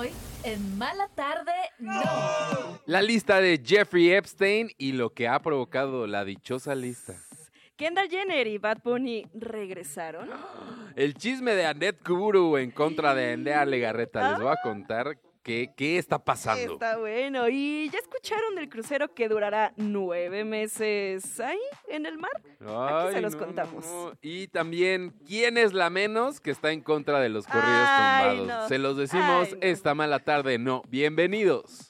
Hoy, en Mala Tarde, no. La lista de Jeffrey Epstein y lo que ha provocado la dichosa lista. Kendall Jenner y Bad Bunny regresaron. El chisme de Annette Kuburu en contra de Andrea Legarreta. Les voy a contar qué, qué está pasando. Está bueno. Y ya escucharon del crucero que durará nueve meses ahí en el mar. Aquí se los contamos. no. Y también, ¿quién es la menos que está en contra de los corridos Ay, tumbados? no. Se los decimos Ay, esta mala tarde. No, bienvenidos.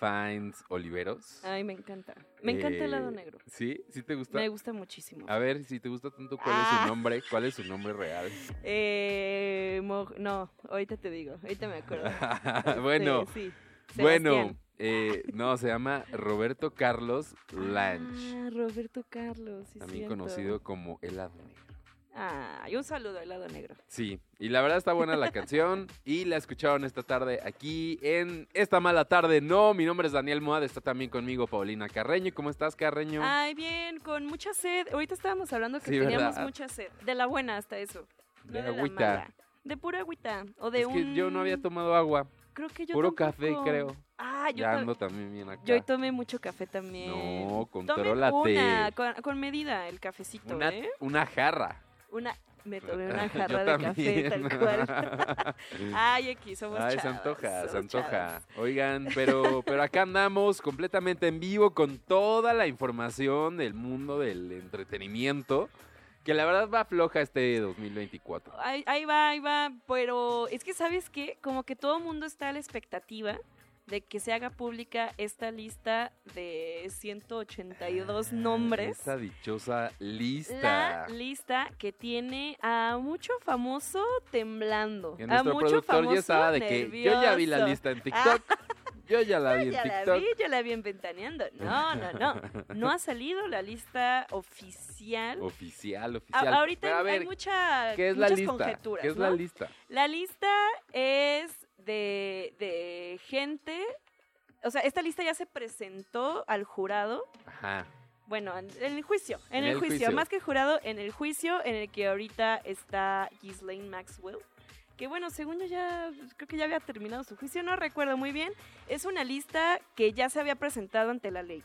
Finds Oliveros. Ay, me encanta. Me encanta el lado Eh, negro. ¿Sí? ¿Sí te gusta? Me gusta muchísimo. A ver, si te gusta tanto, ¿cuál es Ah. su nombre? ¿Cuál es su nombre real? Eh, no, ahorita te digo, ahorita me acuerdo. bueno, sí, bueno, eh, no, se llama Roberto Carlos Lange, Ah, Roberto Carlos, sí, también cierto. conocido como El Lado Negro. Ah, y un saludo al lado negro. Sí, y la verdad está buena la canción y la escucharon esta tarde aquí en Esta Mala Tarde. No, mi nombre es Daniel Moad, está también conmigo Paulina Carreño. ¿Cómo estás, Carreño? Ay, bien, con mucha sed. Ahorita estábamos hablando que Sí, teníamos ¿verdad? mucha sed. De la buena hasta eso. no de de la agüita. mala. De pura agüita. O de Es un... que yo no había tomado agua, Creo que yo puro café, creo. Ah, yo, ya ando también bien acá. yo hoy tomé mucho café también. No, contrólate. una, con, con medida, el cafecito, Una, ¿eh? una jarra. Una... Me tomé una jarra de café, tal cual. Ay, aquí somos Ay, se antoja, se antoja. Oigan, pero, pero acá andamos completamente en vivo con toda la información del mundo del entretenimiento. Que la verdad va floja este 2024. Ahí, ahí va, ahí va, pero es que sabes qué, como que todo el mundo está a la expectativa de que se haga pública esta lista de 182 nombres. Esta dichosa La lista. lista que tiene a mucho famoso temblando. Que a nuestro mucho productor famoso ya estaba de que yo ya vi la lista en TikTok. Yo ya la vi en Ya la TikTok. vi, ya la vi en Ventaneando. No, no, no. No ha salido la lista oficial. Oficial, A- oficial. ahorita Pero a hay mucha, ¿qué es la muchas lista? conjeturas. ¿Qué es ¿no? la lista? La lista es de, de gente. O sea, esta lista ya se presentó al jurado. Ajá. Bueno, en, el juicio. En, En el, el juicio. juicio. Más que jurado, en el juicio en el que ahorita está Ghislaine Maxwell. Que bueno, según yo ya. Creo que ya había terminado su juicio. No recuerdo muy bien. Es una lista que ya se había presentado ante la ley.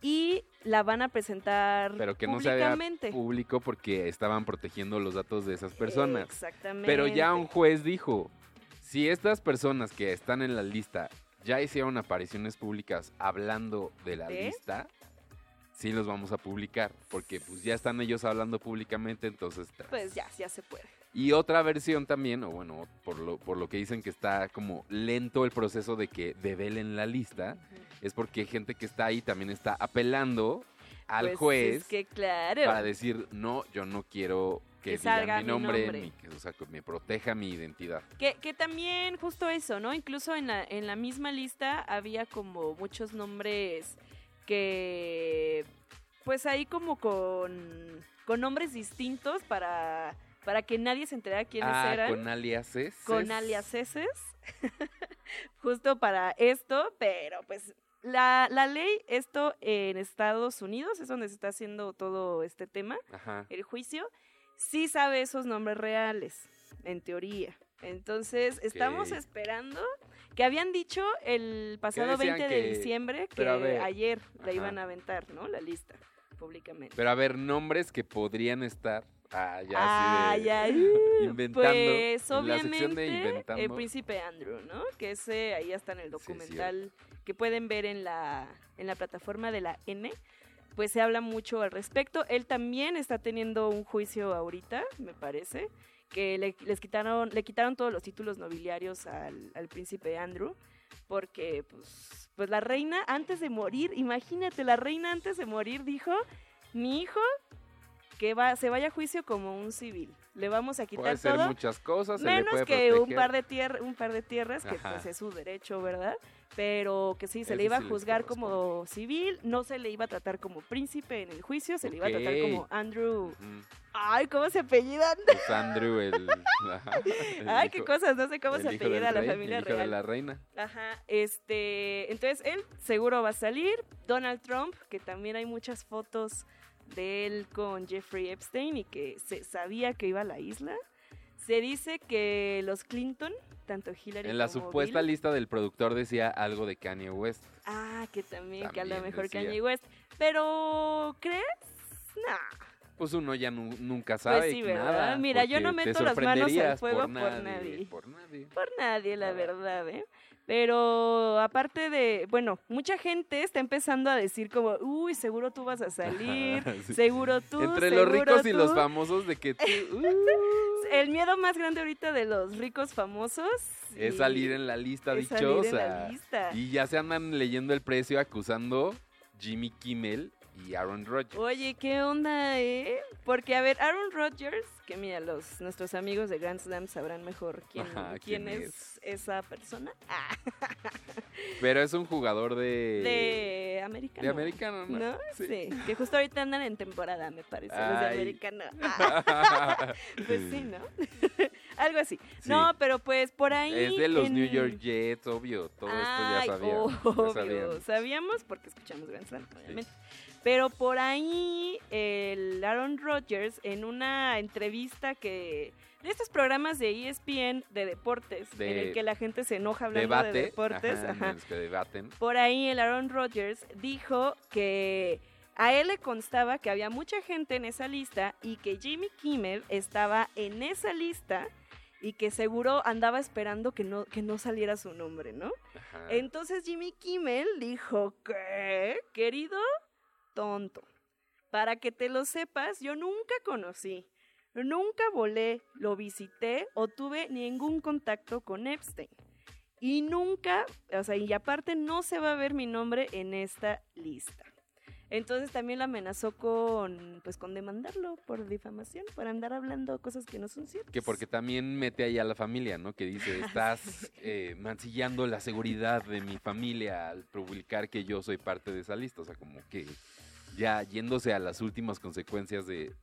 Y la van a presentar Pero que no se públicamente. público porque estaban protegiendo los datos de esas personas. Exactamente. Pero ya un juez dijo, si estas personas que están en la lista ya hicieron apariciones públicas hablando de la lista, sí los vamos a publicar, porque pues ya están ellos hablando públicamente, entonces... tras. Pues ya, ya se puede. Y otra versión también, o bueno, por lo, por lo que dicen que está como lento el proceso de que develen la lista, es porque hay gente que está ahí también está apelando al Pues juez Es que claro. para decir, no, yo no quiero que, salga mi mi nombre, nombre". ni que, o sea, que me proteja mi identidad. Que, que también justo eso, ¿no? Incluso en la, en la misma lista había como muchos nombres que, pues ahí como con, con nombres distintos para, para que nadie se enterara quiénes ah, eran. con aliases. Con aliaseses. justo para esto, pero pues la, la ley, esto en Estados Unidos es donde se está haciendo todo este tema. Ajá. el juicio, sí sabe esos nombres reales, en teoría. Entonces, estamos esperando que habían dicho el pasado decían 20 de que- diciembre que ver, ayer la ajá. iban a aventar, ¿no? La lista públicamente. Pero a ver, nombres que podrían estar. Ah, ya de. inventando. Pues la obviamente el inventando. príncipe Andrew, ¿no? Que ese ahí está en el Sí, documental que pueden ver en la, en la plataforma de la N. Pues se habla mucho al respecto. Él también está teniendo un juicio ahorita, me parece, que le, les quitaron, le quitaron todos los títulos nobiliarios al, al príncipe Andrew. Porque, pues, pues la reina antes de morir, imagínate, la reina antes de morir dijo mi hijo que va, se vaya a juicio como un civil. Le vamos a quitar Puede todo. muchas cosas, se le Menos puede que un par de tierra, un par de tierras, que pues es su derecho, ¿verdad? Pero que sí, se le iba a juzgar como civil, no se le iba a tratar como príncipe en el juicio, se le iba a tratar como Andrew. Ay, ¿cómo se apellidan? Pues Andrew, el... ajá, el Ay, qué hijo- cosas, no sé cómo se apellida la rey, familia el hijo de real. la reina. Ajá, este, entonces él seguro va a salir. Donald Trump, que también hay muchas fotos de él con Jeffrey Epstein y que se sabía que iba a la isla. Se dice que los Clinton, tanto Hillary En la como supuesta Bill- lista del productor decía algo de Kanye West. Ah, que también, que a lo mejor decía. Kanye West. Pero, ¿crees? Nah. Pues uno ya nu- nunca sabe Pues sí, ¿verdad? nada. Mira, yo no meto las manos al fuego por nadie. Por nadie. Por nadie, la verdad, ¿eh? Pero aparte de, bueno, mucha gente está empezando a decir como, uy, seguro tú vas a salir, Sí. seguro tú, Entre los ricos y los tú". famosos de que tú, uh, El miedo más grande ahorita de los ricos famosos es salir en la lista salir en la dichosa. lista. Y ya se andan leyendo el precio acusando Jimmy Kimmel y Aaron Rodgers. Oye, ¿qué onda, eh? Porque, a ver, Aaron Rodgers, que mira, los, nuestros amigos de Grand Slam sabrán mejor quién, Ajá, quién, quién es, esa persona. Ah, Pero es un jugador de... de americano. de americano, ¿no? ¿No? Sí. Sí. Que justo ahorita andan en temporada, me parece, los de americano. Ah, pues sí, ¿no? Algo así. Sí. No, pero pues por ahí. Es de los en- New York Jets, obvio. Todo Ay, esto ya sabíamos. ya obvio, sabíamos. Sabíamos porque escuchamos Grand Slam, obviamente. Pero por ahí el Aaron Rodgers en una entrevista que de estos programas de ESPN de deportes en el que la gente se enoja hablando Debate. de deportes, ajá, en ajá, los que debaten. por ahí el Aaron Rodgers dijo que a él le constaba que había mucha gente en esa lista y que Jimmy Kimmel estaba en esa lista y que seguro andaba esperando que no, que no saliera su nombre, ¿no? Ajá. Entonces Jimmy Kimmel dijo, ¿qué? Querido tonto, para que te lo sepas, yo nunca conocí, nunca volé, lo visité o tuve ningún contacto con Epstein. Y nunca, o sea, y aparte no se va a ver mi nombre en esta lista. Entonces también lo amenazó con, pues, con demandarlo por difamación, por andar hablando cosas que no son ciertas. Que porque también mete ahí a la familia, ¿no? Que dice, estás eh, mancillando la seguridad de mi familia al publicar que yo soy parte de esa lista. O sea, como que ya yéndose a las últimas consecuencias de,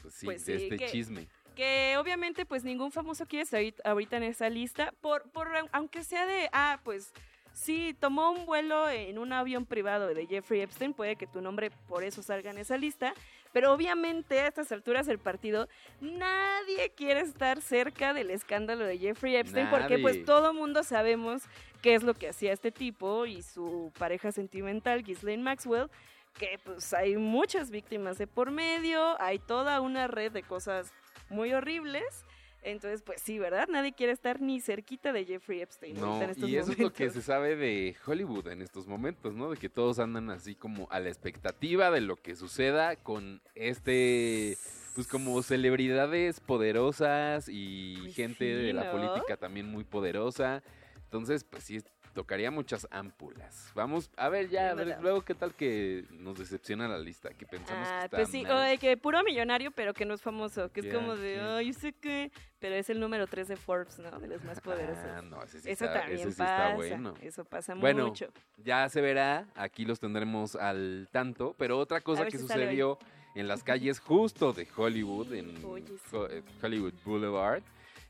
pues sí, Pues de sí, este que- chisme. que obviamente pues ningún famoso quiere estar ahorita- ahorita en esa lista, por, por aunque sea de, ah, pues sí, tomó un vuelo en un avión privado de Jeffrey Epstein, puede que tu nombre por eso salga en esa lista, pero obviamente a estas alturas del partido nadie quiere estar cerca del escándalo de Jeffrey Epstein porque pues todo mundo sabemos qué es lo que hacía este tipo y su pareja sentimental, Ghislaine Maxwell, que pues hay muchas víctimas de por medio, hay toda una red de cosas muy horribles. Entonces, pues sí, ¿verdad? Nadie quiere estar ni cerquita de Jeffrey Epstein No, ahorita en estos y eso es lo que se sabe de Hollywood en estos momentos, ¿no? De que todos andan así como a la expectativa de lo que suceda con este, pues como celebridades poderosas y Pues gente de la política también muy poderosa. Entonces, pues sí, tocaría muchas ámpulas. Vamos, a ver ya, a ver, luego qué tal que nos decepciona la lista, que pensamos que Ah, está pues sí, mal. o de que puro millonario, pero que no es famoso, que es como de, sí. ay, yo sé qué, pero es el número 3 de Forbes, ¿no? De los más poderosos. Ah, no, ese sí, eso está, también ese sí pasa, está bueno. eso pasa Bueno, mucho. Ya se verá, aquí los tendremos al tanto, pero otra cosa que si sucedió en las calles justo de Hollywood, en Oye, sí. Eh, Hollywood Boulevard,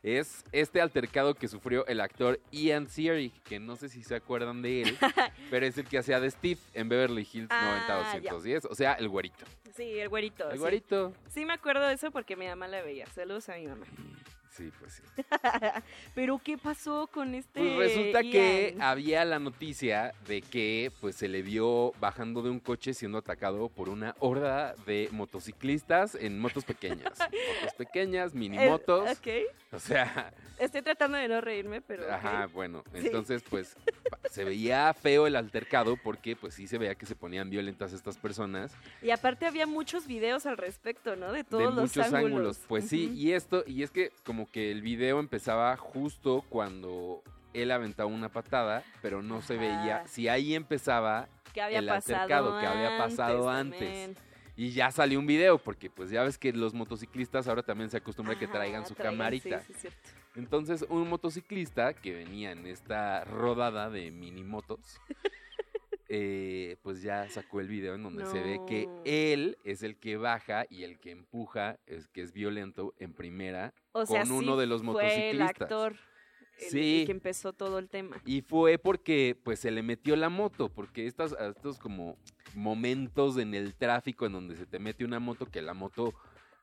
es este altercado que sufrió el actor Ian Seary, que no sé si se acuerdan de él, pero es el que hacía de Steve en Beverly Hills Ah, 90210, o sea, el güerito. Sí, el güerito. El sí. güerito. Sí me acuerdo de eso porque mi mamá la veía. Saludos a mi mamá. Sí, pues sí. Pero ¿qué pasó con este Pues resulta que había la noticia de que pues se le vio bajando de un coche siendo atacado por una horda de motociclistas en motos pequeñas. motos pequeñas, mini El- motos. O sea, Estoy tratando de no reírme, pero. ajá, bueno, Sí. entonces pues se veía feo el altercado porque pues sí se veía que se ponían violentas estas personas Y aparte había muchos videos al respecto, ¿no? De de todos los muchos ángulos. ángulos. Pues sí, y esto, y es que como que el video empezaba justo cuando él aventaba una patada, pero no se veía si ahí empezaba había el pasado altercado que había pasado antes. también. Y ya salió un video, porque pues ya ves que los motociclistas ahora también se acostumbra a que Ajá, traigan su traigan, camarita. Sí, sí, cierto. Entonces, un motociclista que venía en esta rodada de mini motos, eh, pues ya sacó el video en donde se ve que él es el que baja y el que empuja, es que es violento en primera. O sea, Con uno de los fue el motociclistas. actor el- Sí. el que empezó todo el tema. Y fue porque pues se le metió la moto, porque estas, estos como momentos en el tráfico en donde se te mete una moto, que la moto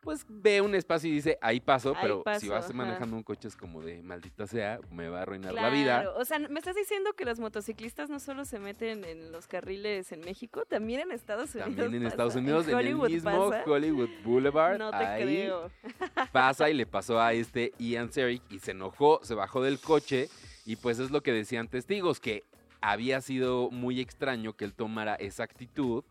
pues ve un espacio y dice, ahí paso, Ahí pero si vas ajá. manejando un coche es como de maldita sea, me va a arruinar la vida. O sea, ¿me estás diciendo que los motociclistas no solo se meten en los carriles en México, también en Estados Unidos? También en pasa? Estados Unidos, en, el mismo pasa? Hollywood Boulevard, No te ahí creo. pasa y le pasó a este Ian Serick y se enojó, se bajó del coche y pues es lo que decían testigos, que había sido muy extraño que él tomara esa actitud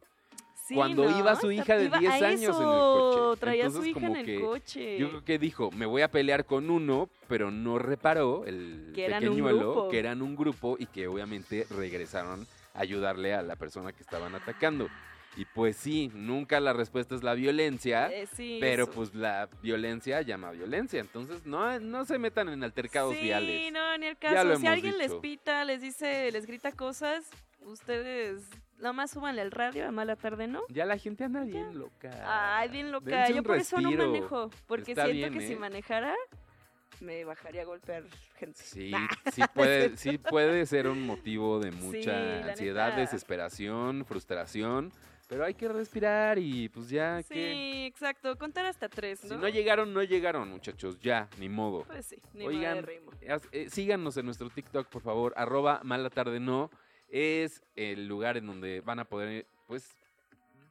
Sí, cuando ¿no? iba su hija de Iba 10 a años en el coche. Traía a su Entonces, hija en como el que coche. Yo creo que dijo, me voy a pelear con uno, pero no reparó el Que pequeñuelo, que eran un grupo y que obviamente regresaron a ayudarle a la persona que estaban atacando. Y pues sí, nunca la respuesta es la violencia, Eh, sí, pero eso. pues la violencia llama violencia. Entonces no, no se metan en altercados sí, viales. no, ni el caso. si alguien les pita, les dice, les grita cosas, ustedes nomás súbanle al radio a mala tarde, ¿no? Ya la gente anda bien loca. Ay, bien loca. Dense Yo por eso no manejo. Porque Está siento bien, que si ¿eh? manejara, me bajaría a golpear gente. Sí, Nah. sí puede, sí puede ser un motivo de mucha ansiedad, neta. desesperación, frustración, pero hay que respirar y pues ya Sí, exacto. Contar hasta tres, ¿no? si no llegaron, no llegaron, muchachos, ya, ni modo. Pues sí, ni modo de Oigan, ritmo. haz- eh, síganos en nuestro TikTok, por favor, arroba mala tarde no, es el lugar en donde van a poder, pues,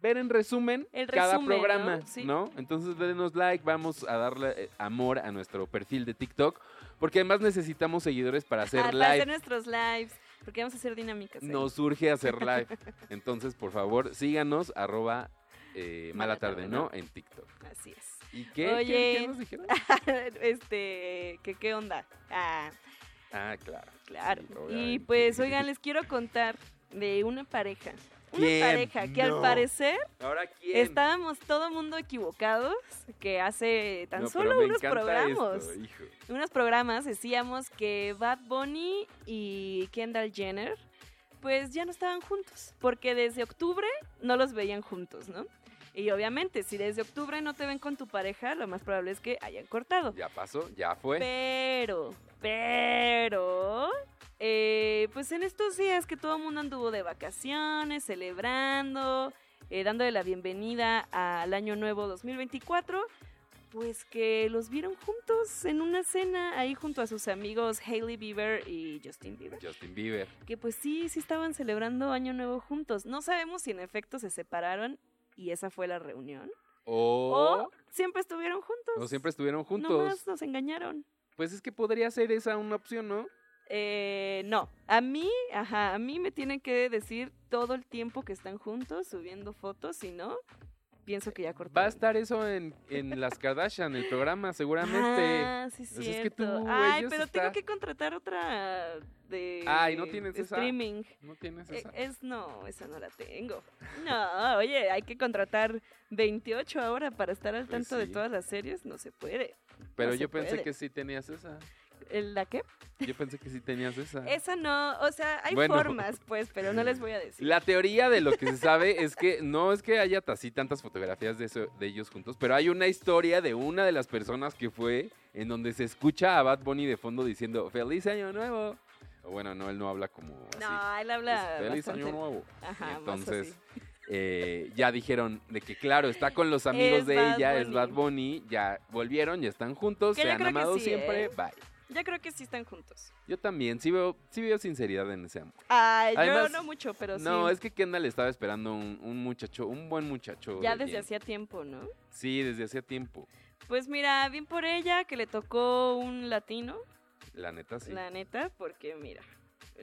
ver en resumen El cada resumen, ¿no? programa, Sí. ¿no? Entonces denos like, vamos a darle eh, amor a nuestro perfil de TikTok, porque además necesitamos seguidores para hacer live. Para hacer nuestros lives. Porque vamos a hacer dinámicas. ahí. Nos surge hacer live. Entonces, por favor, síganos, arroba eh, mala Mala tarde, tarde, ¿no? ¿no? En TikTok. Así es. ¿Y qué? ¿Qué- Oye. ¿Qué, nos dijeron? este, ¿qué, ¿qué onda? Ah, Ah, claro. claro. Sí, y pues, oigan, les quiero contar de una pareja. Una ¿Quién? pareja que No. al parecer ¿Ahora quién? estábamos todo mundo equivocados, que hace tan No, solo unos programas, esto, hijo. unos programas decíamos que Bad Bunny y Kendall Jenner pues ya no estaban juntos, porque desde octubre no los veían juntos, ¿no? Y obviamente, si desde octubre no te ven con tu pareja, lo más probable es que hayan cortado. Ya pasó, ya fue. Pero, pero, eh, pues en estos días que todo el mundo anduvo de vacaciones, celebrando, eh, dándole la bienvenida al año nuevo 2024, pues que los vieron juntos en una cena ahí junto a sus amigos Hailey Bieber y Justin Bieber. Justin Bieber. Que pues sí, sí estaban celebrando año nuevo juntos. No sabemos si en efecto se separaron y esa fue la reunión. O, O siempre estuvieron juntos. o siempre estuvieron juntos. Nomás nos engañaron. Pues es que podría ser esa una opción, ¿no? Eh, no, a mí, ajá, a mí me tienen que decir todo el tiempo que están juntos subiendo fotos, si no, pienso que ya cortaron. Va a estar eso en, en las Kardashian, el programa, seguramente. Ah, sí, Pues es que tú, Ay, pero está- tengo que contratar otra de Ay, ¿no tienes de esa? streaming. ¿No tienes Eh, esa? Es, no, esa no la tengo. No, oye, hay que contratar 28 ahora para estar al Pues tanto de sí. todas las series, no se puede. Pero no yo pensé puede. que sí tenías esa. ¿El- ¿La qué? Yo pensé que sí tenías esa. Esa no, o sea, hay Bueno. formas, pues, pero no les voy a decir. La teoría de lo que se sabe es que no es que haya así tantas fotografías de, eso- de ellos juntos, pero hay una historia de una de las personas que fue en donde se escucha a Bad Bunny de fondo diciendo ¡Feliz Año Nuevo! Bueno, no, él no habla como así. No, él Es, habla ¡Feliz bastante- Año Nuevo! Ajá, Entonces, eh, ya dijeron de que claro, está con los amigos Es de Bad ella, es. Bad Bunny, ya volvieron, ya están juntos, Que se han amado sí, siempre, bye. Ya creo que sí están juntos. Yo también, sí veo, sí veo sinceridad en ese amor. Ay, Además, yo no mucho, pero no, sí. es que Kendall estaba esperando un, un muchacho, un buen muchacho. ya de desde bien. hacía tiempo, ¿no? Sí, desde hacía tiempo. Pues mira, bien por ella que le tocó un latino, La neta, sí. la neta, porque mira,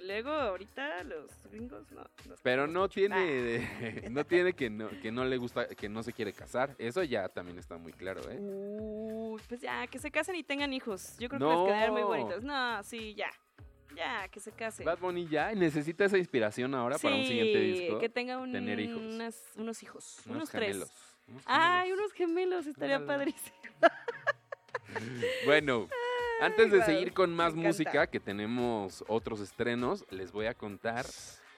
luego ahorita los gringos no. Pero no tiene, Ah. no tiene que no, que no le gusta, que no se quiere casar. Eso ya también está muy claro, ¿eh? Uy, pues ya, que se casen y tengan hijos. Yo creo que No. les quedarían muy bonitos. No, sí, ya. Ya, que se casen. Bad Bunny ya necesita esa inspiración ahora para un siguiente disco. que tenga un- tener hijos. unas- unos hijos. unos Unos, tres. gemelos. Unos Ay, gemelos. unos gemelos, estaría padrísimo. Bueno, antes de seguir con más música, que tenemos otros estrenos, les voy a contar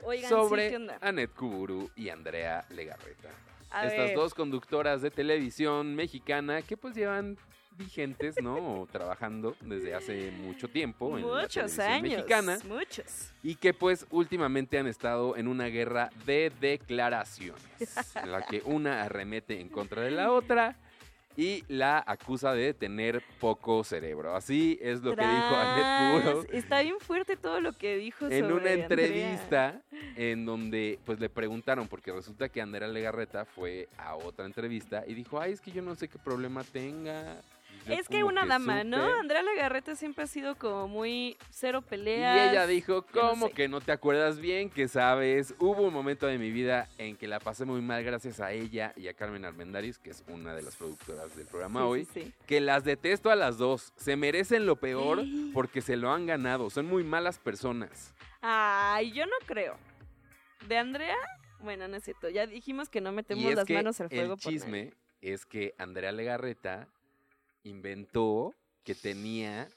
Oigan, sí, sobre ¿qué onda? Anet Kuburu y Andrea Legarreta. A Estas ver, dos conductoras de televisión mexicana que pues llevan vigentes, ¿no? O trabajando desde hace mucho tiempo en la muchos televisión años, mexicana muchos. y que pues últimamente han estado en una guerra de declaraciones en la que una arremete en contra de la otra y la acusa de tener poco cerebro. Así es lo que dijo Kuburu Tras, Está bien fuerte todo lo que dijo en sobre una Andrea. entrevista en donde pues le preguntaron porque resulta que Andrea Legarreta fue a otra entrevista y dijo, "Ay, es que yo no sé qué problema tenga." Es que una dama, ¿no? supe". Andrea Legarreta siempre ha sido como muy cero Y peleas. ella dijo, no ¿cómo sé". que no te acuerdas bien? Que sabes, hubo un momento de mi vida en que la pasé muy mal gracias a ella y a Carmen Armendáriz, que es una de las productoras del programa Sí, hoy, sí, sí. que las detesto a las dos. Se merecen lo peor porque se lo han ganado. Son muy malas personas. Ay, yo no creo. ¿De Andrea? Bueno, no es cierto. Ya dijimos que no Y metemos las manos al fuego el por chisme es que Andrea Legarreta inventó que tenía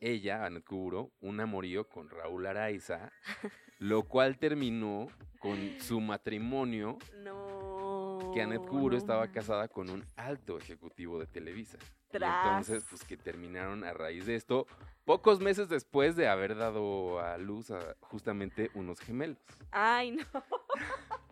ella, Anet Kuburo, un amorío con Raúl Araiza, lo cual terminó con su matrimonio, No. que Anet Kuburo estaba casada con un alto ejecutivo de Televisa. Y Tras. entonces, pues que terminaron a raíz de esto, pocos meses después de haber dado a luz a justamente unos gemelos. Ay, no.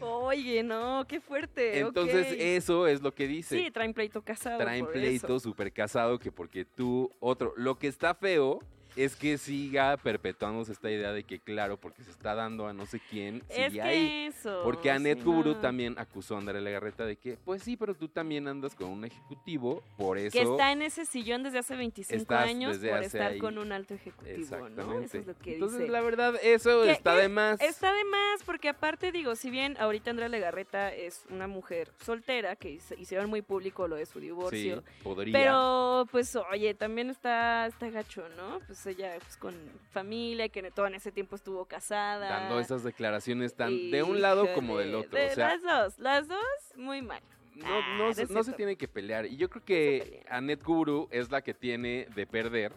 Oye, no, qué fuerte. Entonces, eso es lo que dice. Sí, traen pleito casado. traen por pleito súper casado que porque tú otro. Lo que está feo es que siga perpetuándose esta idea de que, claro, porque se está dando a no sé quién, Es sigue que ahí. eso. Porque Anet sí, Kuburu no. también acusó a Andrea Legarreta de que, pues sí, pero tú también andas con un ejecutivo, por eso. Que está en ese sillón desde hace 25 estás años por estar ahí. con un alto ejecutivo, ¿no? Eso es lo que Entonces, dice. la verdad, eso Que- está que de más. Está de más, porque aparte digo, si bien ahorita Andrea Legarreta es una mujer soltera, que hicieron muy público lo de su Sí, divorcio, podría. pero pues oye, también está, está gacho, ¿no? Pues ella pues, con familia, que todo en ese tiempo estuvo casada. Dando esas declaraciones tan de un lado como del otro. de o sea, las dos, las dos muy mal. no, Ah, no no se, no se cierto. tiene que pelear. Y yo creo que. Anet Kuburu es la que tiene de perder.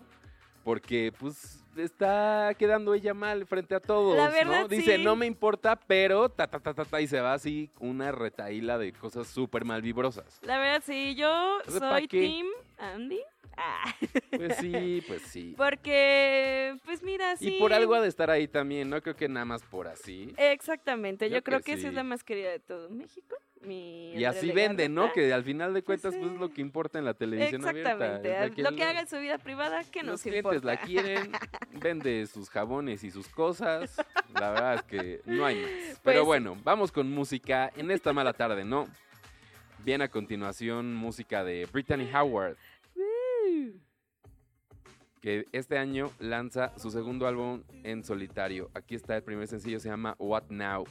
Porque, pues, está quedando ella mal frente a todos. La ¿no? Dice, sí. no me importa, pero ta, ta, ta, ta, ta, y se va así una retaíla de cosas súper malvibrosas. La verdad, sí, yo Entonces, ¿pa' soy? Team Andy. Ah, Pues sí, pues sí. porque, pues mira, sí. Y por algo ha de estar ahí también, no creo que nada más por así. Exactamente, yo, Yo creo que que, esa es sí. la más querida de todo México. Mi Y así vende, ¿no? Que al final de Pues cuentas, pues es sí. lo que importa en la televisión abierta. Exactamente, es la a- lo que haga en su vida privada, que los nos clientes importa. la quieren, vende sus jabones y sus cosas. La verdad es que no hay más. Pero Pues- bueno, vamos con música en esta mala tarde, ¿no? Bien a continuación, música de Brittany Howard, que este año lanza su segundo álbum en solitario. Aquí está el primer sencillo, se llama What Now.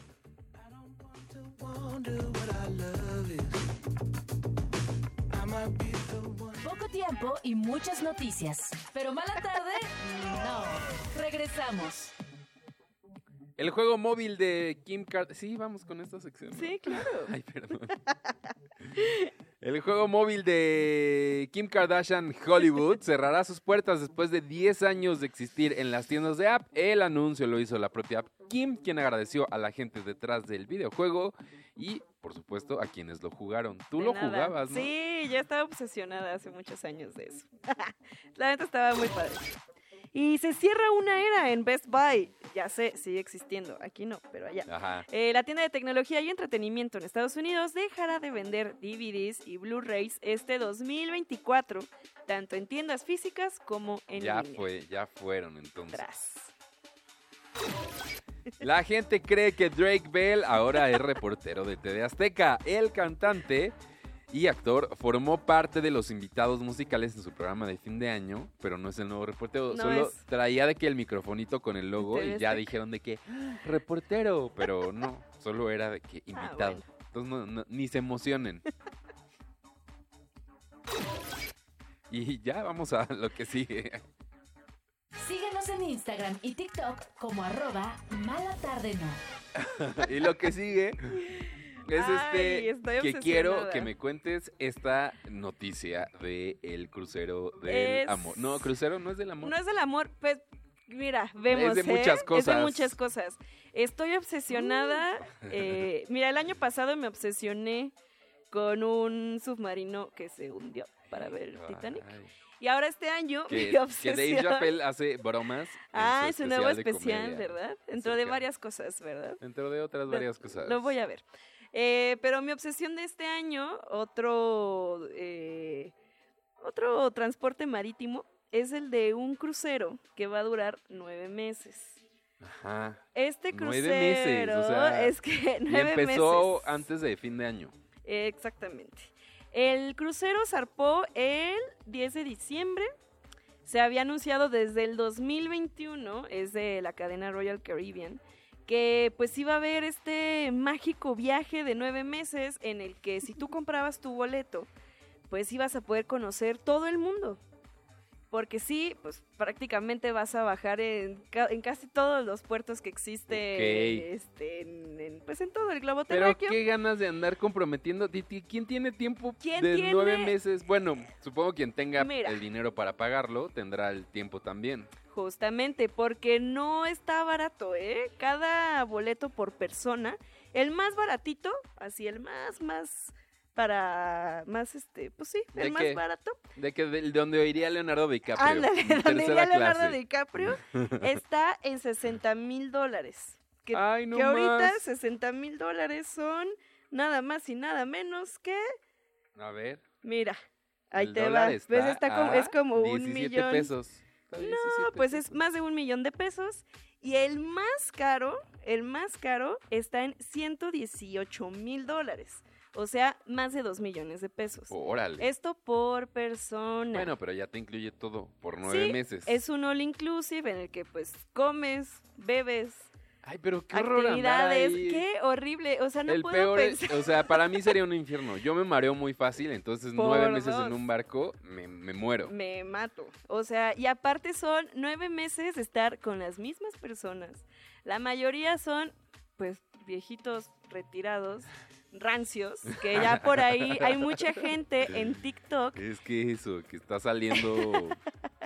Poco tiempo y muchas noticias. Pero mala tarde, no. Regresamos. El juego móvil de Kim Kardashian. Sí, vamos con esta sección. ¿no? Sí, claro. Ay, perdón. El juego móvil de Kim Kardashian Hollywood cerrará sus puertas después de 10 años de existir en las tiendas de app. El anuncio lo hizo la propia Kim, quien agradeció a la gente detrás del videojuego y, por supuesto, a quienes lo jugaron. Tú De lo nada. jugabas, ¿no? Sí, yo estaba obsesionada hace muchos años de eso. la neta estaba muy padre. Y se cierra una era en Best Buy. Ya sé, sigue existiendo. Aquí no, pero allá. Ajá. Eh, la tienda de tecnología y entretenimiento en Estados Unidos dejará de vender DVDs y Blu-rays este 2024, tanto en tiendas físicas como en Ya línea. fue, ya fueron entonces. Tras. La gente cree que Drake Bell ahora es reportero de TV Azteca. El cantante y actor formó parte de los invitados musicales en su programa de fin de año, pero no es el nuevo reportero. No Solo es. traía de que el microfonito con el logo y ya dijeron de que "Ah, reportero, pero no, solo era de que invitado. bueno. Entonces no- no- ni se emocionen. Y ya vamos a lo que sigue. Síguenos en Instagram y TikTok como arroba mala tarde no. y lo que sigue Es Ay, este que quiero que me cuentes esta noticia de el crucero del Es- amor. No, crucero no es del amor. No es del amor, pues mira, vemos. de ¿eh? muchas Es cosas. de muchas cosas. Estoy obsesionada. eh, mira, el año pasado me obsesioné con un submarino que se hundió para ver el Titanic. Ay, Y ahora este año que, mi que Dave. Chappelle hace bromas. en Ah, su es un nuevo de especial, comedia. ¿verdad? Dentro de acerca- varias cosas, ¿verdad? Dentro de otras varias cosas. Lo voy a ver. Eh, pero mi obsesión de este año, otro, eh, otro transporte marítimo, es el de un crucero que va a durar nueve meses. Ajá. Este Nueve crucero meses, o sea, es que Y nueve empezó meses. antes de fin de año. Exactamente. El crucero zarpó el 10 de diciembre. Se había anunciado desde el 2021, es de la cadena Royal Caribbean, que pues iba a haber este mágico viaje de nueve meses en el que si tú comprabas tu boleto, pues ibas a poder conocer todo el mundo. Porque sí, pues prácticamente vas a bajar en, ca- en casi todos los puertos que existe Ok. este, en, en- pues en todo el globo Pero terráqueo. qué ganas de andar comprometiendo. ¿Quién tiene tiempo ¿Quién de tiene? nueve meses? Bueno, supongo quien tenga Mira. el dinero para pagarlo tendrá el tiempo también. Justamente, porque no está barato, ¿eh? Cada boleto por persona, el más baratito, así el más, más, para, más, este, pues sí, ¿De el más qué? barato. De que de, donde iría Leonardo DiCaprio. Ándale, donde iría Leonardo clase. DiCaprio, está en 60 mil dólares. Que, Ay, no que ahorita más. 60 mil dólares son nada más y nada menos que, A ver. mira, ahí el te va. está ¿Ves? Está como, es como un 17 millón. pesos. Está No, 17 pues es más de un millón de pesos. Y el más caro, el más caro está en 118 mil dólares. O sea, más de 2 millones de pesos. Órale. Esto por persona. Bueno, pero ya te incluye todo por nueve Sí, meses. Es un all inclusive en el que pues comes, bebes, Ay, pero qué horror andar actividades. ahí. Qué horrible. O sea, no el puedo peor, es- pensar. o sea, para mí sería un infierno. Yo me mareo muy fácil, entonces nueve meses dos. en un barco me, me muero. Me mato. O sea, y aparte son nueve meses de estar con las mismas personas. La mayoría son, pues, viejitos retirados, rancios, que ya por ahí hay mucha gente en TikTok. Es que eso, que está saliendo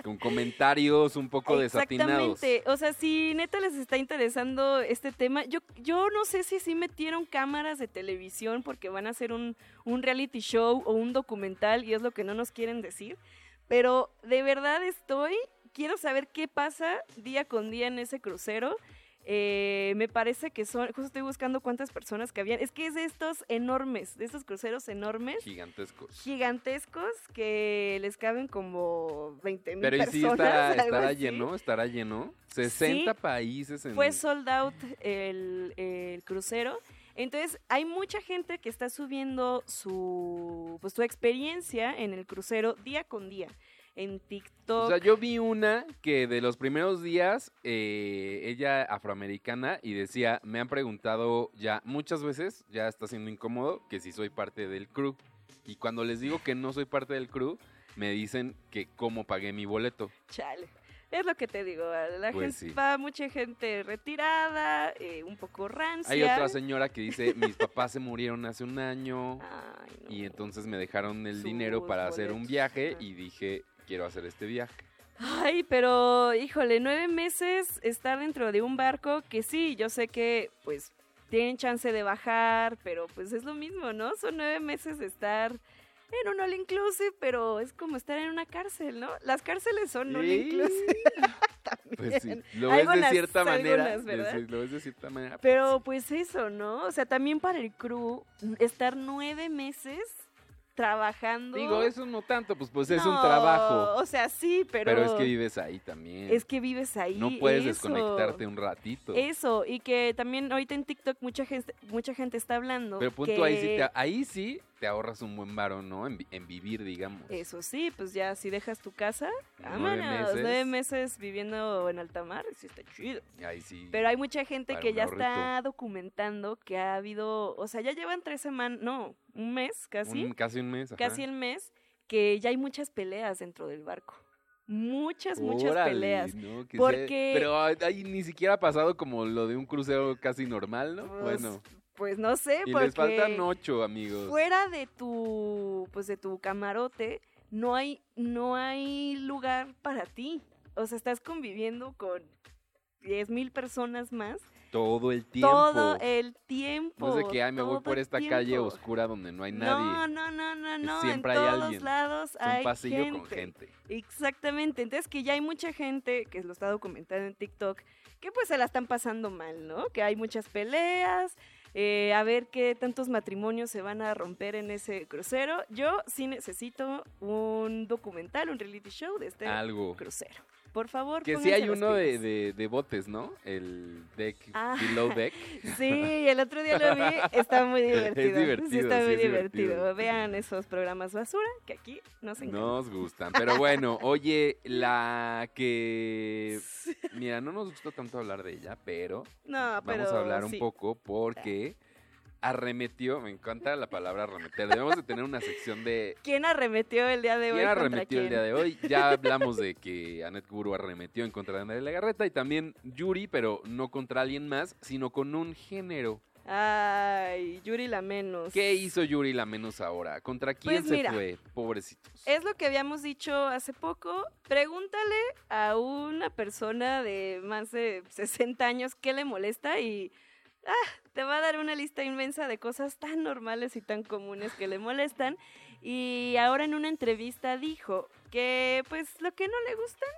con comentarios un poco desatinados. Exactamente. O sea, si neta les está interesando este tema, yo, yo no sé si sí metieron cámaras de televisión porque van a hacer un, un reality show o un documental y es lo que no nos quieren decir. Pero de verdad estoy, quiero saber qué pasa día con día en ese crucero. Eh, me parece que son, justo estoy buscando cuántas personas que habían. Es que es de estos enormes, de estos cruceros enormes Gigantescos. gigantescos que les caben como 20 mil Pero ¿y personas. sí estará, lleno? ¿Estará lleno? 60 países en... Fue sold out el, el crucero. Entonces, hay mucha gente que está subiendo su, pues, su experiencia en el crucero día con día. En TikTok. O sea, yo vi una que de los primeros días, eh, ella afroamericana, y decía, me han preguntado ya muchas veces, ya está siendo incómodo, que si soy parte del crew. Y cuando les digo que no soy parte del crew, me dicen que cómo pagué mi boleto. Chale. Es lo que te digo, la Pues gente sí. va mucha gente retirada, eh, un poco rancia. Hay otra señora que dice, mis papás se murieron hace un año Ay, no. y entonces me dejaron el Sus dinero para hacer un viaje y dije, quiero hacer este viaje. Ay, pero híjole, nueve meses estar dentro de un barco que sí, yo sé que pues tienen chance de bajar, pero pues es lo mismo, ¿no? Son nueve meses de estar en un all inclusive, pero es como estar en una cárcel, ¿no? Las cárceles son all inclusive. Pues sí, lo ves de cierta manera. algunas, lo ves de cierta manera. Pero pues eso, ¿no? O sea, también para el crew, estar nueve meses trabajando. Digo, eso no tanto, pues, pues es un trabajo. O sea, sí, pero. Pero, es que vives ahí también. es que vives ahí. no puedes eso. desconectarte un ratito. Eso, y que también ahorita en TikTok mucha gente, mucha gente está hablando. Pero punto que, ahí sí, te, ahí sí te ahorras un buen varo, ¿no? En, vi- en vivir, digamos. Eso sí, pues ya si dejas tu casa, Nueve vámonos, meses. nueve meses viviendo en alta mar, sí está chido. Ahí sí. Pero hay mucha gente que ya ahorrito. está documentando que ha habido, o sea, ya llevan tres semanas, no, un mes casi, un- casi un mes. ajá. casi el mes, que ya hay muchas peleas dentro del barco. Muchas, muchas Órale, peleas. ¿no? Que porque- sea- Pero ahí ni siquiera ha pasado como lo de un crucero casi normal, ¿no? Pues, bueno, pues no sé, Y porque les faltan ocho, amigos. fuera de tu, pues de tu camarote, no hay, no hay lugar para ti. O sea, estás conviviendo con 10 mil personas más Todo el tiempo. todo el tiempo. no de que, ay, me voy por esta calle oscura donde no hay No, nadie. no, no, no, no. siempre en hay todos alguien. lados es hay un pasillo gente. con gente. Exactamente. Entonces que ya hay mucha gente, que lo está documentando en TikTok, que pues se la están pasando mal, ¿no? Que hay muchas peleas. Eh, a ver qué tantos matrimonios se van a romper en ese crucero. Yo sí necesito un documental, un reality show de este Algo. crucero. Por favor, Que sí hay uno de, de, de botes, ¿no? El deck, Ah. below deck. Sí, el otro día lo vi, está muy divertido. divertido, Sí, está sí muy es divertido. divertido. Vean esos programas basura que aquí nos encantan. Nos gustan. Pero bueno, oye, la que... Mira, no nos gusta tanto hablar de ella, pero No, pero vamos a hablar un sí. poco porque arremetió, me encanta la palabra arremeter. Debemos de tener una sección de ¿Quién arremetió el día de hoy? ¿Quién arremetió el día de hoy? Ya hablamos de que Anet Guru arremetió en contra de Andrea Legarreta y también Yuri, pero no contra alguien más, sino con un género. Ay, Yuri la menos. ¿Qué hizo Yuri la menos ahora? ¿Contra quién Pues se fue? Pobrecitos. Es lo que habíamos dicho hace poco. Pregúntale a una persona de más de 60 años qué le molesta y ah, te va a dar una lista inmensa de cosas tan normales y tan comunes que le molestan. Y ahora en una entrevista dijo que pues lo que no le gustan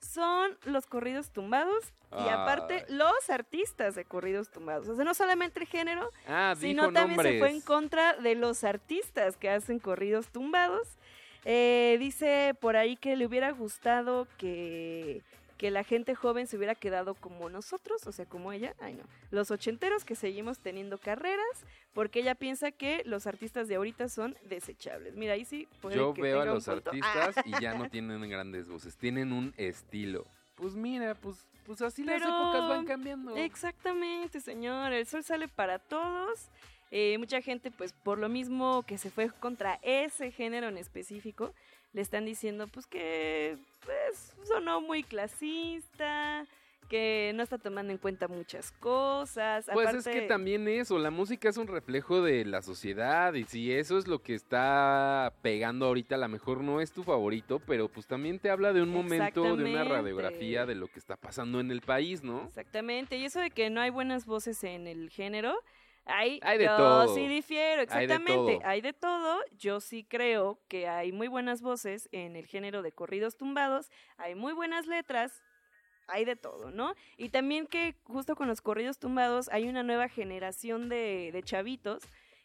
son los corridos tumbados y aparte los artistas de corridos tumbados. O sea, no solamente el género, Ah, sino también nombres. se fue en contra de los artistas que hacen corridos tumbados. Eh, dice por ahí que le hubiera gustado que, que la gente joven se hubiera quedado como nosotros, o sea, como ella, ay no, los ochenteros que seguimos teniendo carreras, porque ella piensa que los artistas de ahorita son desechables. Mira, ahí sí puede Yo que veo a los punto. artistas y ya no tienen grandes voces, tienen un estilo. Pues mira, pues, pues así las Pero- épocas van cambiando. Exactamente, señor. El sol sale para todos. Eh, mucha gente, pues por lo mismo que se fue contra ese género en específico, le están diciendo, pues que pues sonó muy clasista, que no está tomando en cuenta muchas cosas. Pues es que también eso, la música es un reflejo de la sociedad y si eso es lo que está pegando ahorita, a lo mejor no es tu favorito, pero pues también te habla de un momento, de una radiografía de lo que está pasando en el país, ¿no? Exactamente, y eso de que no hay buenas voces en el género, hay, Hay de yo todo. sí difiero, Hay de exactamente, hay de todo, yo sí creo que hay muy buenas voces en el género de corridos tumbados, hay muy buenas letras, hay de todo, ¿no? Y también que justo con los corridos tumbados hay una nueva generación de, de chavitos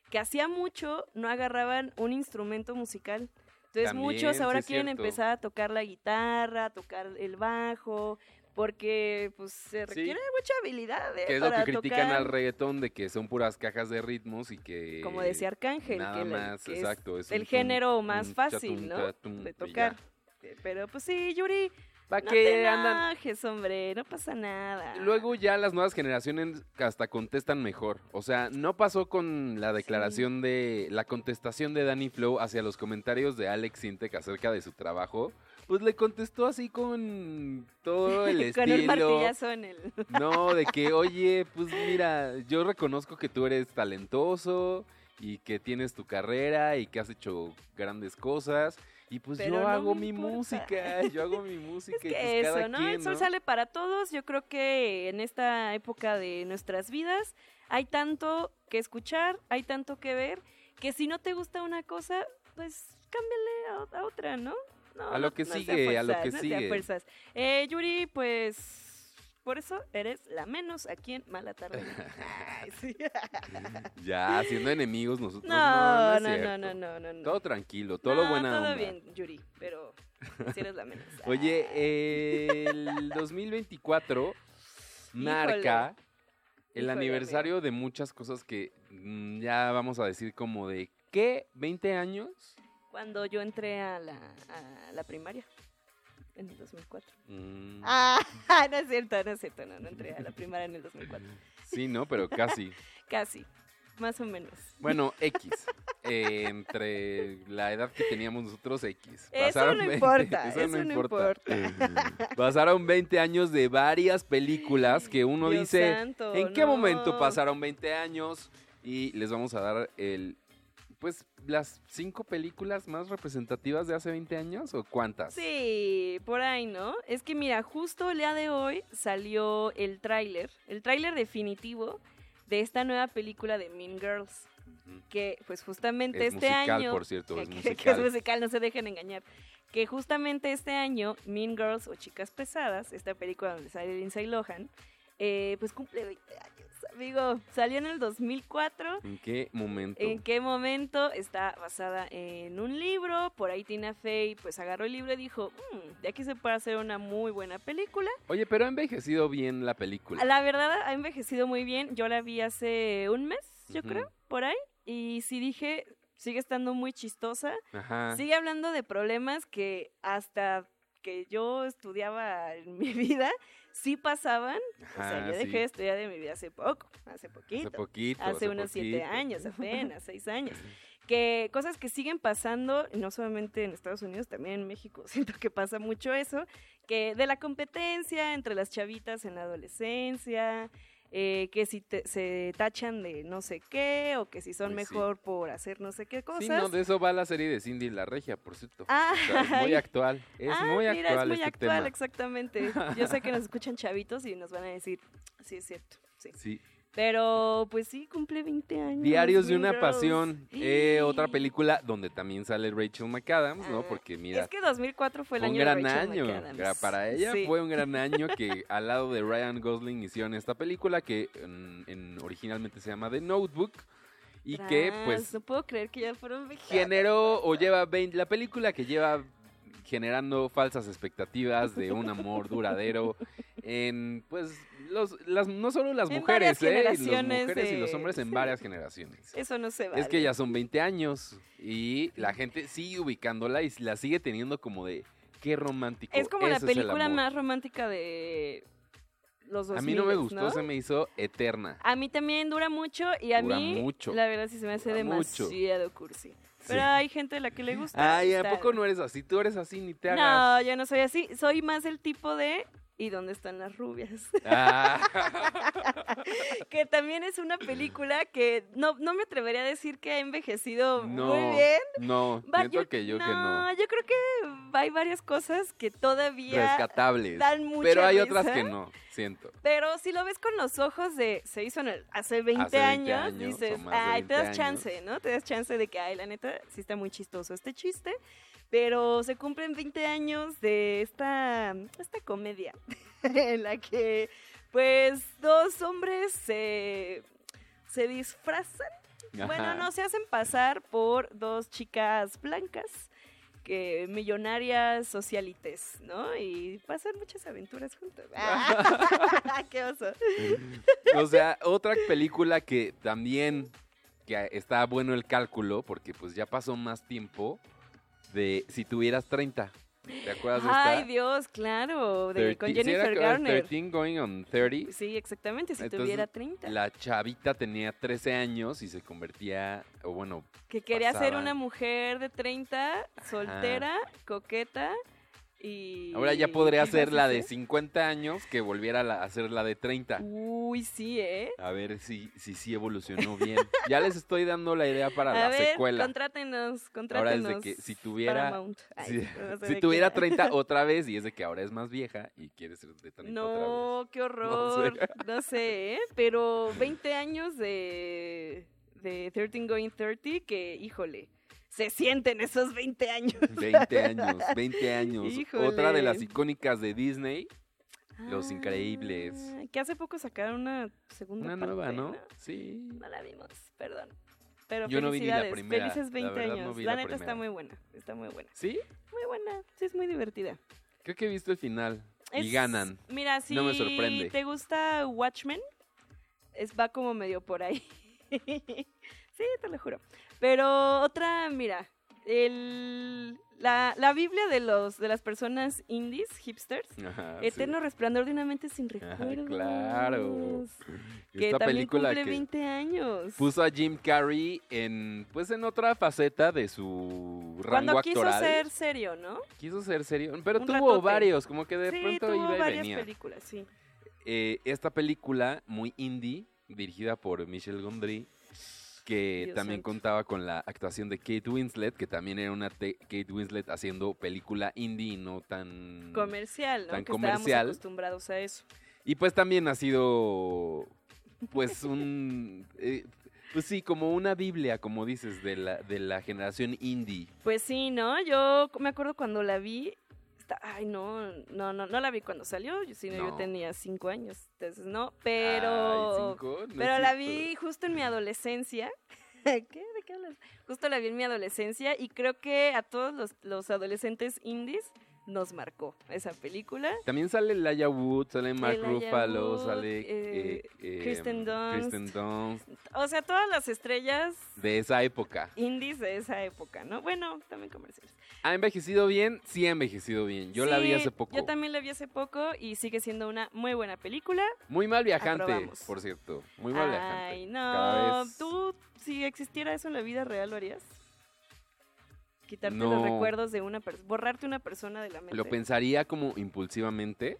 que hacía mucho no agarraban un instrumento musical. Entonces También, muchos sí ahora es quieren cierto. empezar a tocar la guitarra, a tocar el bajo, porque pues se Sí. requiere mucha habilidad ¿eh? Que es lo para que critican al reggaetón de que son puras cajas de ritmos y que... como decía Arcángel, Nada que, más, que es exacto. es el un género más fácil, ¿no? de tocar. Eh, Pero pues sí, Yuri, ¿Pa' no qué te andan? enojes, hombre, no pasa nada. Luego ya las nuevas generaciones hasta contestan mejor. O sea, no pasó con la declaración de la contestación de Danny Flow hacia los comentarios de Alex Sintek acerca de su trabajo. Pues le contestó así con todo el Con un estilo. martillazo en el... No, de que, oye, pues mira, yo reconozco que tú eres talentoso y que tienes tu carrera y que has hecho grandes cosas. Y pues Pero yo no hago mi importa. música, yo hago mi música. Es y que pues cada eso, ¿no? quien, el sol sale para todos. Yo creo que en esta época de nuestras vidas hay tanto que escuchar, hay tanto que ver, que si no te gusta una cosa, pues cámbiale a, a otra, ¿no? No, A lo no- que no sigue, a lo fuerzas, que no sigue. fuerzas. Eh, Yuri, pues por eso eres la menos aquí en Mala Tarde. Ay, sí. Ya, siendo enemigos nosotros. No, No, no, no, no, no, no. Todo tranquilo, todo lo No, buena todo onda. bien, Yuri, pero si eres la menos. Oye, el 2024 marca el Híjole, aniversario de muchas cosas que mm, ya vamos a decir como de ¿qué? ¿20 años? Cuando yo entré a la, a la primaria, en el 2004. Mm, Ah, no es cierto, no es cierto, no, no entré a la primaria en el 2004. Sí, ¿no? Pero casi. Casi, más o menos. Bueno, X. eh, entre la edad que teníamos nosotros, X. Eso no 20, importa, eso no Pasaron 20 años de varias películas que uno Dios dice, santo, ¿en qué no. momento pasaron 20 años? y les vamos a dar el pues las cinco películas más representativas de hace 20 años o cuántas? Sí, por ahí, ¿no? Es que mira, justo el día de hoy salió el tráiler, el tráiler definitivo de esta nueva película de Mean Girls, que pues justamente Es este musical, año por cierto, es que, que musical. es musical, no se dejen engañar. Que justamente este año, Mean Girls o Chicas Pesadas, esta película donde sale Lindsay Lohan, eh, pues cumple 20 años. Amigo, salió en el 2004. ¿En qué momento? ¿En qué momento está basada en un libro? Por ahí Tina Fey pues agarró el libro y dijo, "Mm, de aquí se puede hacer una muy buena película. Oye, pero ha envejecido bien la película. La verdad ha envejecido muy bien. Yo la vi hace un mes, yo creo, por ahí. Y sí dije, sigue estando muy chistosa. Ajá. Sigue hablando de problemas que hasta que yo estudiaba en mi vida, sí pasaban. o sea, yo sí. dejé de estudiar de mi vida hace poco, hace poquito. Hace poquito. Hace unos siete años, apenas, seis años. Que cosas que siguen pasando, no solamente en Estados Unidos, también en México, siento que pasa mucho eso, que de la competencia entre las chavitas en la adolescencia, eh, que si te- se tachan de no sé qué, o que si son Pues sí. mejor por hacer no sé qué cosas. Sí, no, de eso va la serie de Cindy la Regia, por cierto. Ah, O sea, es muy actual. Es Ah, muy mira, actual es muy este actual, tema. exactamente. Yo sé que nos escuchan chavitos y nos van a decir, sí, es cierto, sí. Sí. Pero, pues sí, cumple 20 años. Diarios de una pasión. eh, otra película donde también sale Rachel McAdams, ¿no? Ah, Porque mira, Es que 2004 fue el año gran de Rachel año. McAdams. Para ella Sí. fue un gran año que al lado de Ryan Gosling hicieron esta película que en- en- originalmente se llama The Notebook y que pues No puedo creer que ya fueron generó o lleva 20, la película que lleva generando falsas expectativas de un amor duradero en pues los las no solo las En mujeres, eh, las mujeres y los hombres en varias generaciones. Eso no se vale. Es que ya son 20 años y la gente sigue ubicándola y la sigue teniendo como de qué romántico. Es como la película amor". más romántica de los 2000. A mí no me gustó, se me hizo eterna. A mí también dura mucho y a Dura mí, mucho. la verdad sí se me hace Dura mucho. demasiado cursi. Pero Sí. hay gente a la que le gusta. Ay, ¿a poco no eres así? Tú eres así, ni te hagas. No, yo no soy así. Soy más el tipo de ¿Y dónde están las rubias? Ah. que también es una película que no, no me atrevería a decir que ha envejecido no, muy bien. no, Va- siento que yo que no. yo creo que hay varias cosas que todavía Rescatables. dan mucha Pero hay risa. otras que no, siento. Pero si lo ves con los ojos de se hizo en el- hace 20, Hace 20 años, años, dices, ay, 20 te das años". chance, ¿no? Te das chance de que, ay, la neta, sí está muy chistoso este chiste. Pero se cumplen 20 años de esta, esta comedia en la que, pues, dos hombres se, se disfrazan. Bueno, no, se hacen pasar por dos chicas blancas que millonarias socialites, ¿no? Y pasan muchas aventuras juntos. ¡Qué oso! O sea, otra película que también que está bueno el cálculo, porque pues ya pasó más tiempo de si tuvieras 30. ¿Te acuerdas de esta? Ay, Dios, claro, de, con 13 ¿sí era Jennifer era Garner. 13 going on 30. Sí, exactamente, si Entonces, tuviera 30. La chavita tenía 13 años y se convertía, o bueno, que quería ser pasaban. una mujer de 30, soltera, coqueta y... ahora ya podría ¿qué ser más la de hice? 50 años que volviera a, ser la de 30. Uy, sí, ¿eh? A ver si si, sí evolucionó bien. ya les estoy dando la idea para A la ver, secuela. contrátenos, Ahora contrátenos. es de que si tuviera. Ay, si, no sé si de tuviera qué. 30 otra vez y es de que ahora es más vieja y quiere ser de 30 otra vez. No, qué sé. horror. No sé, ¿eh? Pero 20 años de, de 13 Going 30 que, híjole, se sienten esos 20 años. 20 años, 20 años. Otra de las icónicas de Disney, Los Increíbles. Ah, Que hace poco sacaron una segunda una parte, nueva, ¿no? Sí. No la vimos, perdón. Pero Yo no vi ni la felicidades, primera, felices la 20 verdad no años. la la neta está muy buena, está muy buena. ¿Sí? Muy buena, sí es muy divertida. Creo que he visto el final. Y ganan. Mira, si No me sorprende. te gusta Watchmen, es, va como medio por ahí. sí, te lo juro. Pero otra, mira, el, la, la Biblia de los de las personas indies, hipsters, Ajá, sí. Eterno Resplandor de una mente sin Ajá, recuerdos. claro. Que Esta también película cumple que 20 años. puso a Jim Carrey en pues en otra faceta de su rango Cuando quiso actoral. ser serio, ¿no? Quiso ser serio, pero Un tuvo ratote. varios, como que de sí, pronto tuvo iba y varias venía. películas, sí. Eh, esta película muy indie, dirigida por Michel Gondry, que Dios también santo. contaba con la actuación de Kate Winslet, que también era una te- Kate Winslet haciendo película indie y no tan... Comercial, ¿no? tan que comercial. estábamos acostumbrados a eso. Y pues también ha sido, pues un... eh, pues sí, como una biblia, como dices, de la, de la generación indie. Pues sí, ¿no? Yo me acuerdo cuando la vi. Está- Ay, no, no, no, no la vi cuando salió, yo, sino yo tenía cinco años, entonces no, Ay, pero, cinco, no es pero la vi justo en mi adolescencia. ¿Qué? ¿De qué hablas? Justo la vi en mi adolescencia y creo que a todos los, los adolescentes indies nos marcó esa película. También sale Laia Wood, sale Mark Elijah Ruffalo, Wood, sale eh, eh, eh, Kristen Dunst. Kristen Dunst, O sea, todas las estrellas de esa época. indies de esa época, ¿no? Bueno, también comerciales. ¿Ha envejecido bien? Sí ha envejecido bien. Yo la vi hace poco. Yo también la vi hace poco y sigue siendo una muy buena película. Muy mal viajante, Aprobamos. por cierto. Muy mal viajante. Ay, no. vez- ¿Tú, si existiera eso en la vida real, lo harías? Quitarte No. los recuerdos de una persona, borrarte una persona de la mente. Lo pensaría como impulsivamente,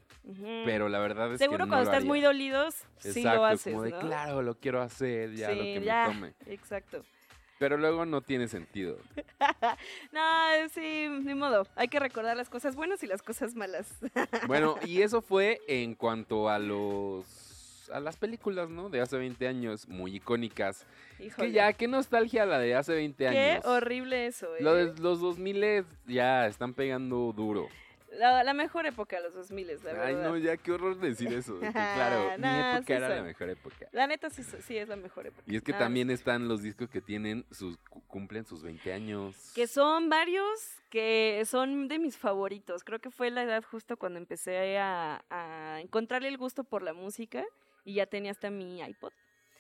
pero la verdad es Seguro que no cuando lo estás muy dolidos, sí lo haces, como de ¿no? claro, lo quiero hacer, ya lo Sí, que ya, me tome. Exacto. Pero luego no tiene sentido. No, sí, ni modo. Hay que recordar las cosas buenas y las cosas malas. Bueno, y eso fue en cuanto a los a las películas, ¿no? De hace 20 años, muy icónicas. Híjole. Que ya, qué nostalgia la de hace 20 Qué años. horrible eso, ¿eh? Lo de los 2000 ya están pegando duro. la, la mejor época, los 2000, la verdad. Ay, no, ya qué horror decir eso. de que, claro, mi Nah, época sí era la mejor época. La neta sí, sí es la mejor época. Y es que más. también están los discos que tienen sus cu- cumplen sus 20 años. Que son varios que son de mis favoritos. Creo que fue la edad justo cuando empecé a, a encontrarle el gusto por la música y ya tenía hasta mi iPod.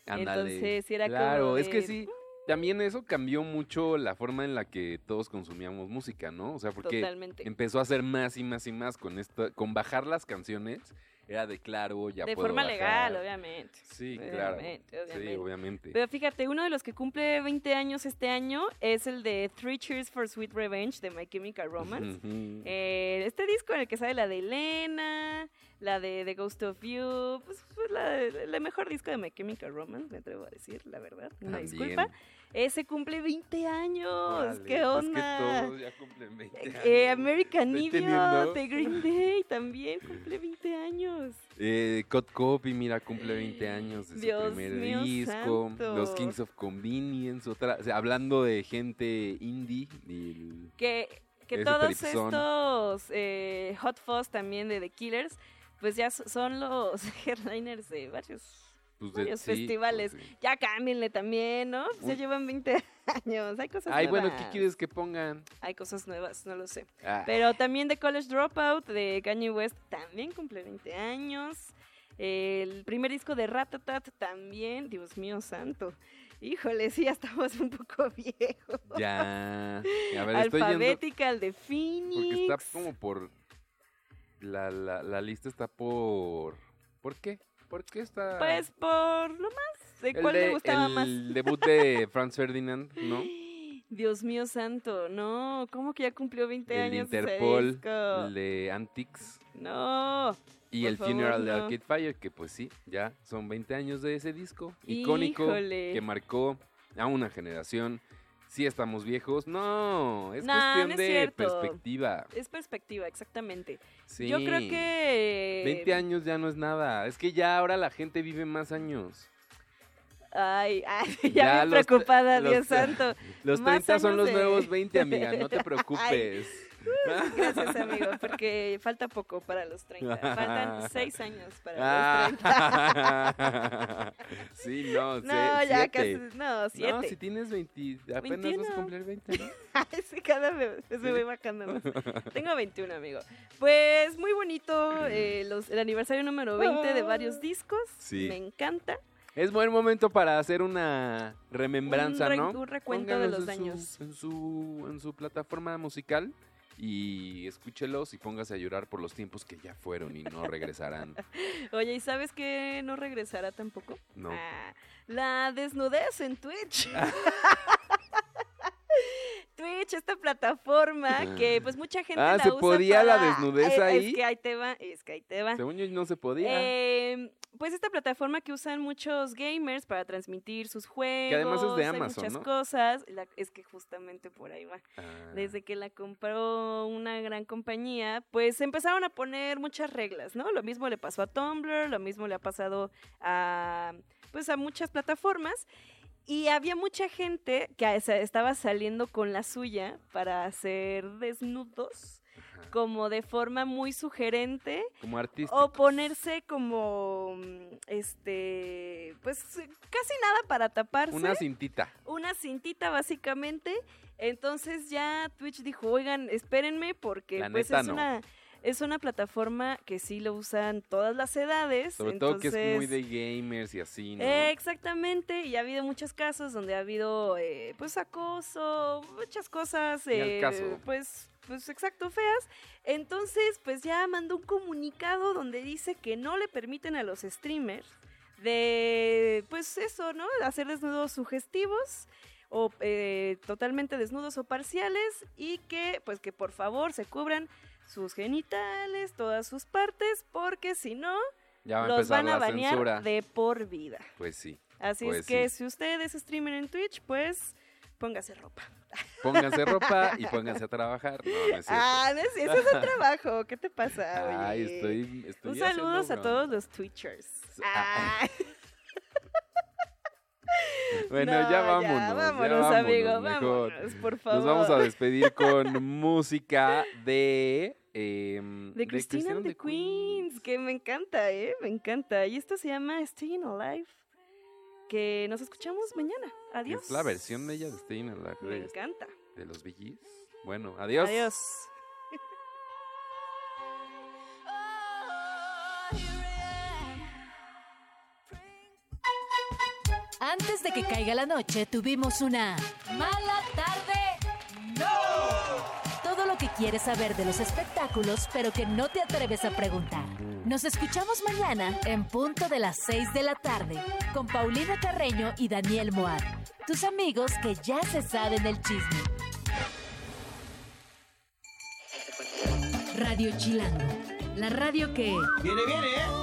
Ándale. Entonces era claro, como es que sí. También eso cambió mucho la forma en la que todos consumíamos música, ¿no? O sea, porque Totalmente. empezó a hacer más y más y más con esto, con bajar las canciones. Era de claro, ya de puedo forma legal, obviamente. Sí, claro. Obviamente, Sí, obviamente. Pero fíjate, uno de los que cumple 20 años este año es el de Three Cheers for Sweet Revenge de My Chemical Romance. Eh, este disco en el que sale la de Elena, la de The Ghost of You, pues, pues, la, la mejor disco de My Chemical Romance, me atrevo a decir, la verdad. Una También. disculpa. Ese cumple 20 años. Órale, ¿Qué es onda? que todos ya cumplen 20 años. Eh, American Idiot de Green Day también cumple 20 años. Eh, Cod Copy, mira, cumple 20 años de su Dios primer mío disco. santo. Los Kings of Convenience, otra, o sea, hablando de gente indie. y- Que, que todos estos eh, Hot Fuzz también de The Killers, pues ya so- son los headliners de varios pues, de- varios sí, pues, festivales. sí. Ya cámbienle también, ¿no? Pues ya llevan 20 años. Hay cosas Ay, bueno, nuevas. ¿qué quieres que pongan? Hay cosas nuevas, no lo sé. Ah, Pero también The College Dropout de Kanye West también cumple 20 años. El primer disco de Ratatat también. Dios mío santo. Híjole, sí, ya estamos un poco viejos. ya. A ver, estoy yendo. De Phoenix. Porque está como por. La, la, la lista está por. ¿Por qué? ¿Por qué está.? Pues por lo más. ¿De el cuál de- gustaba el más? debut de Franz Ferdinand, ¿no? Dios mío santo, no, ¿cómo que ya cumplió 20 El años? ese Interpol, el de Antics. No, Y el favor, Funeral de. Arcade Fire, que pues sí, ya son 20 años de ese disco icónico Híjole. que marcó a una generación. Sí estamos viejos. No, es No, cuestión no es de cierto. perspectiva. es perspectiva, exactamente. Sí. Yo creo que... 20 años ya no es nada. Es que ya ahora la gente vive más años. Ay, ay, ya, Ya bien preocupada, Dios santo. Los Más 30 son los nuevos 20, amiga. No te preocupes. Gracias, amigo, porque falta poco para los 30. Faltan 6 años para los 30. Ah. sí, no, No, sé, ya siete. casi, no, 7. No, si tienes 20, apenas vas 21. a cumplir 20, ¿no? Sí, cada vez me voy bajando más. Tengo 21, amigo. Pues muy bonito eh, los- el aniversario número 20 de varios discos. Sí. Me encanta. Es buen momento para hacer una remembranza, un, ¿no? un recuento de Póngalos los en su- daños. en su, en su plataforma musical y escúchelos y póngase a llorar por los tiempos que ya fueron y no regresarán. Oye, ¿y sabes que no regresará tampoco? No. Ah, la desnudez en Twitch. Twitch esta plataforma que pues mucha gente Ah, la ¿se usa podía la para- desnudez Eh, ahí? Es que ahí te va, es que ahí te va. Según yo no se podía. Eh, pues esta plataforma que usan muchos gamers para transmitir sus juegos. además es de hay Amazon, muchas ¿no? cosas. La- es que justamente por ahí va. Ah. Desde que la compró una gran compañía, pues empezaron a poner muchas reglas, ¿no? Lo mismo le pasó a Tumblr, lo mismo le ha pasado a, pues a muchas plataformas. Y había mucha gente que estaba saliendo con la suya para hacer desnudos, Ajá. como de forma muy sugerente, Como artista. o ponerse como, este, pues casi nada para taparse Una cintita. una cintita básicamente. Entonces ya Twitch dijo, oigan, espérenme porque La pues neta, es no. una es una plataforma que sí lo usan todas las edades. Sobre todo que es muy entonces- de gamers y así, ¿no? Eh, exactamente, y ha habido muchos casos donde ha habido eh, pues acoso, muchas cosas, eh, caso. pues, pues exacto, feas. Entonces, pues ya mandó un comunicado donde dice que no le permiten a los streamers de, pues eso, ¿no? Hacer desnudos sugestivos o eh, totalmente desnudos o parciales y que, pues que por favor se cubran sus genitales, todas sus partes, porque si no, ya va los van a banear censura. de por vida. Pues sí. Así Pues es que sí. si usted es streamer en Twitch, pues póngase ropa. Pónganse ropa y pónganse a trabajar. No, no es cierto. Ah, no es- ese es un trabajo. ¿Qué te pasa? Ay, oye? estoy, estoy Un saludos a todos los Twitchers. Ah, Ay, Bueno, no, ya vámonos. ya vámonos, amigo, mejor. vámonos, por favor. Nos vamos a despedir con música de... em, De Christina and the Queens, que me encanta, ¿eh? Me encanta. Y esto se llama Staying Alive. Que nos escuchamos mañana. Adiós. Es la versión de ella de Staying Alive Me de, encanta. de los VGs. Bueno, adiós. Adiós. Antes de que caiga la noche, tuvimos una mala lo que quieres saber de los espectáculos, pero que no te atreves a preguntar. Nos escuchamos mañana en punto de las 6 de la tarde con Paulina Carreño y Daniel Moab, tus amigos que ya se saben el chisme. Radio Chilango, la radio que... Viene, viene, ¿eh?